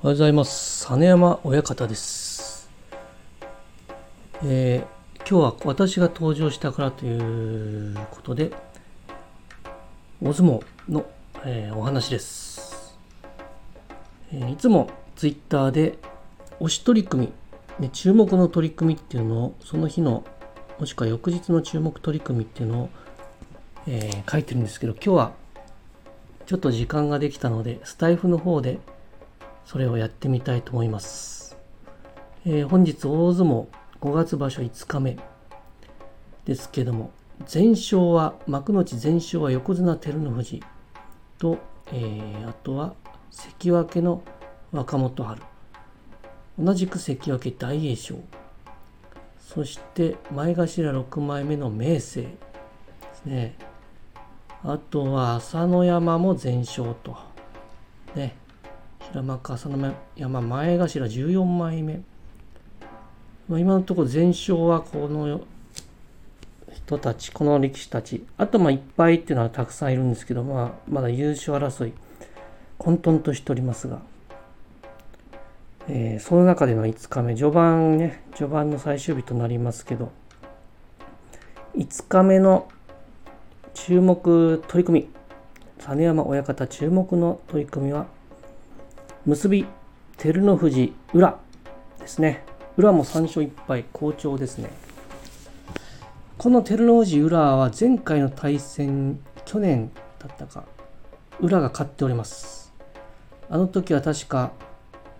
おはようございます。実山親方です。えー今日は私が登場したからということで、大相撲の、えーお話です、えーいつもツイッターで推し取り組み、ね、注目の取り組みっていうのをその日のもしくは翌日の注目取り組みっていうのを、え書いてるんですけど今日はちょっと時間ができたのでスタイフの方でそれをやってみたいと思います。えー本日大相撲5月場所5日目ですけども全勝は幕内全勝は横綱照ノ富士と、えーあとは関脇の若元春。同じく関脇大栄翔。そして前頭6枚目の明生ですね。あとは朝乃山も全勝と。ね。平幕朝乃山前頭14枚目、まあ、今のところ全勝はこの人たちこの力士たち。あとまあいっぱいっていうのはたくさんいるんですけど、まあ、まだ優勝争い混沌としておりますが、えーその中での5日目。序盤ね序盤の最終日となりますけど。5日目の注目取り組み。実山親方注目の取り組みは結び照ノ富士裏ですね。裏も3勝1敗好調ですね。この照ノ富士裏は前回の対戦去年だったか裏が勝っております。あの時は確か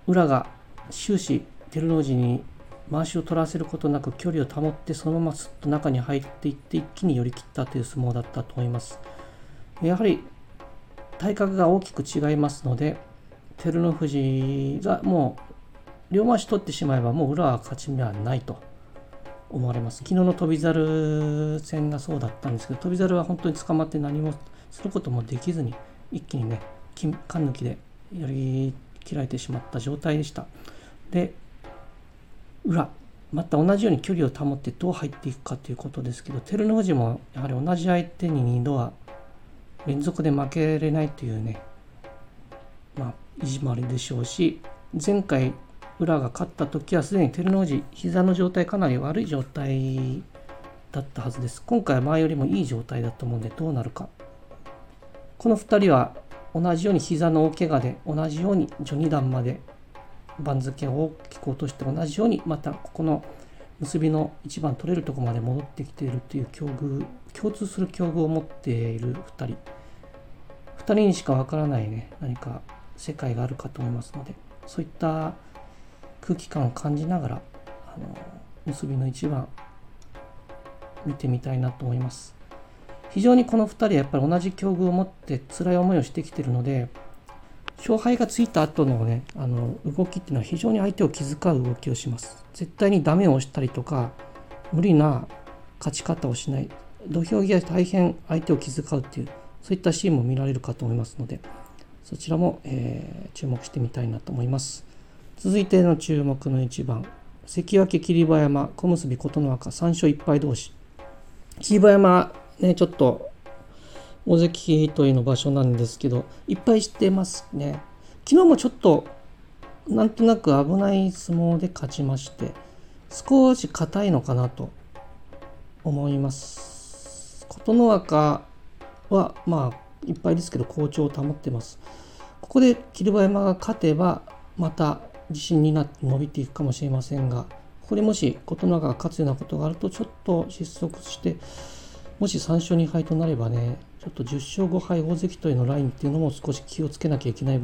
裏が終始照ノ富士に回しを取らせることなく距離を保ってそのまますっと中に入っていって一気に寄り切ったという相撲だったと思います。やはり体格が大きく違いますので照ノ富士がもう両回し取ってしまえばもう裏は勝ち目はないと思われます。昨日の翔猿戦がそうだったんですけど翔猿は本当に捕まって何もすることもできずに一気にね金缶抜きでやり切られてしまった状態でした。で裏また同じように距離を保ってどう入っていくかということですけど照ノ富士もやはり同じ相手に2度は連続で負けれないというねまあ意地もあるでしょうし前回裏が勝った時はすでに照ノ富士膝の状態かなり悪い状態だったはずです。今回は前よりもいい状態だと思うんでどうなるか。この2人は同じように膝の大怪我で同じように序二段まで番付を大きく落として同じようにまたここの結びの一番取れるとこまで戻ってきているという境遇共通する境遇を持っている2人。2人にしかわからないね何か世界があるかと思いますのでそういった空気感を感じながらあの結びの一番見てみたいなと思います。非常にこの2人はやっぱり同じ境遇を持って辛い思いをしてきてるので勝敗がついた後のねあの動きっていうのは非常に相手を気遣う動きをします。絶対にダメを押したりとか無理な勝ち方をしない。土俵際大変相手を気遣うっていうそういったシーンも見られるかと思いますのでそちらも、えー注目してみたいなと思います。続いての注目の一番関脇霧馬山小結琴ノ若3勝1敗同士。霧馬山ねちょっと大関というの場所なんですけどいっぱい知ってますね。昨日もちょっとなんとなく危ない相撲で勝ちまして少し硬いのかなと思います。琴ノ若はまあいっぱいですけど好調を保ってます。ここで霧馬山が勝てばまた自信になって伸びていくかもしれませんがここでもし琴ノ若が勝つようなことがあるとちょっと失速してもし3勝2敗となればねちょっと10勝5敗大関というのラインっていうのも少し気をつけなきゃいけない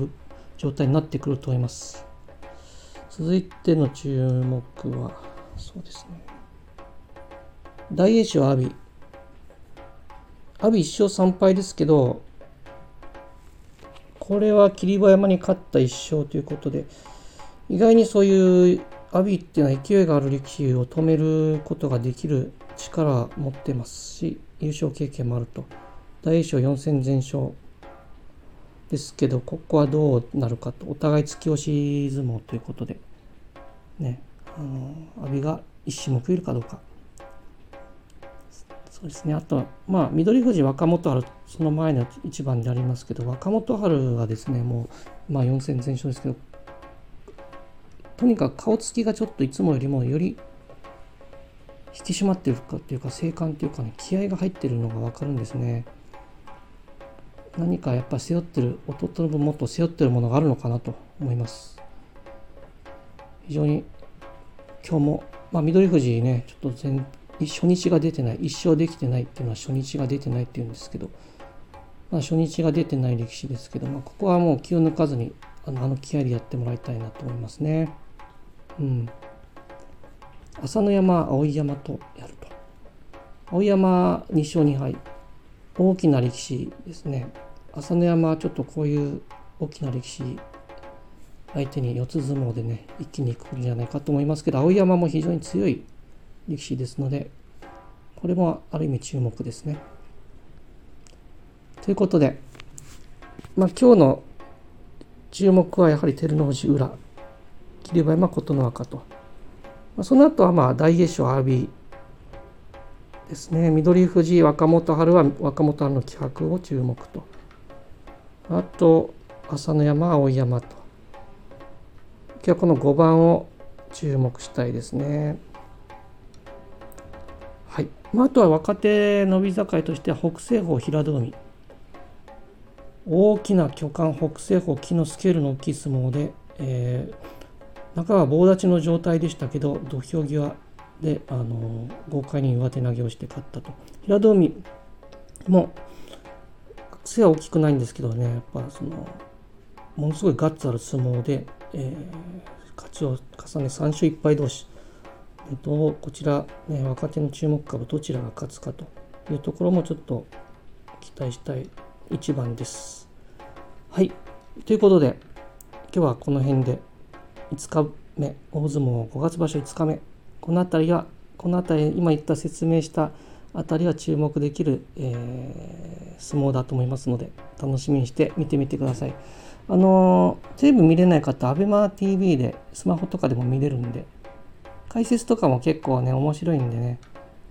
状態になってくると思います。続いての注目はそうですね。大栄翔阿炎。阿炎1勝3敗ですけどこれは霧馬山に勝った1勝ということで意外にそういう阿炎っていうのは勢いがある力士を止めることができる力持ってますし優勝経験もあると。大栄翔4戦全勝ですけどここはどうなるかと。お互い突き押し相撲ということでねあの阿炎が一矢報いるかどうか。そうですね。あとまあ翠富士若元春その前の一番でありますけど若元春がですねもうまあ4戦全勝ですけどとにかく顔つきがちょっといつもよりもより引き締まってるかっていうか静観っていうかね気合が入ってるのが分かるんですね。何かやっぱ背負ってる弟の分もっと背負ってるものがあるのかなと思います。非常に今日もまあ緑富士ねちょっと全初日が出てない一生できてないっていうのは初日が出てないっていうんですけどまあ、初日が出てない力士ですけど、まあ、ここはもう気を抜かずにあのあの気合でやってもらいたいなと思いますね。うん。朝乃山、碧山とやると。碧山2勝2敗。大きな力士ですね。朝乃山はちょっとこういう大きな力士相手に四つ相撲でね、一気にいくんじゃないかと思いますけど、碧山も非常に強い力士ですので、これもある意味注目ですね。ということで、まあ、今日の注目はやはり照ノ富士裏、霧馬山琴ノ若と。まあ、その後はまあ大栄翔阿炎ですね。緑富士若元春は若元春の気迫を注目と。あと、朝乃山碧山と。今日はこの5番を注目したいですね。まあ、あとは若手伸び盛りとして北西方平戸海。大きな巨漢北西方木のスケールの大きい相撲で、えー、中は棒立ちの状態でしたけど土俵際で、あの豪快に上手投げをして勝ったと平戸海も背は大きくないんですけどねやっぱそのものすごいガッツある相撲で、えー、勝ちを重ね3勝1敗同士どうこちら、ね、若手の注目株どちらが勝つかというところもちょっと期待したい一番です。はい。ということで、今日はこの辺で5日目、大相撲5月場所5日目、この辺りは、この辺り、今言った説明した辺りは注目できる、えー、相撲だと思いますので、楽しみにして見てみてください。あのー、テレビ見れない方、ABEMATV でスマホとかでも見れるんで、解説とかも結構ね、面白いんでね、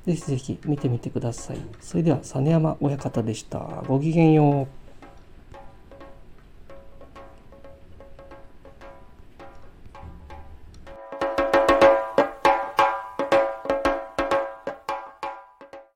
ぜひぜひ見てみてください。それでは、実山親方でした。ごきげんよう。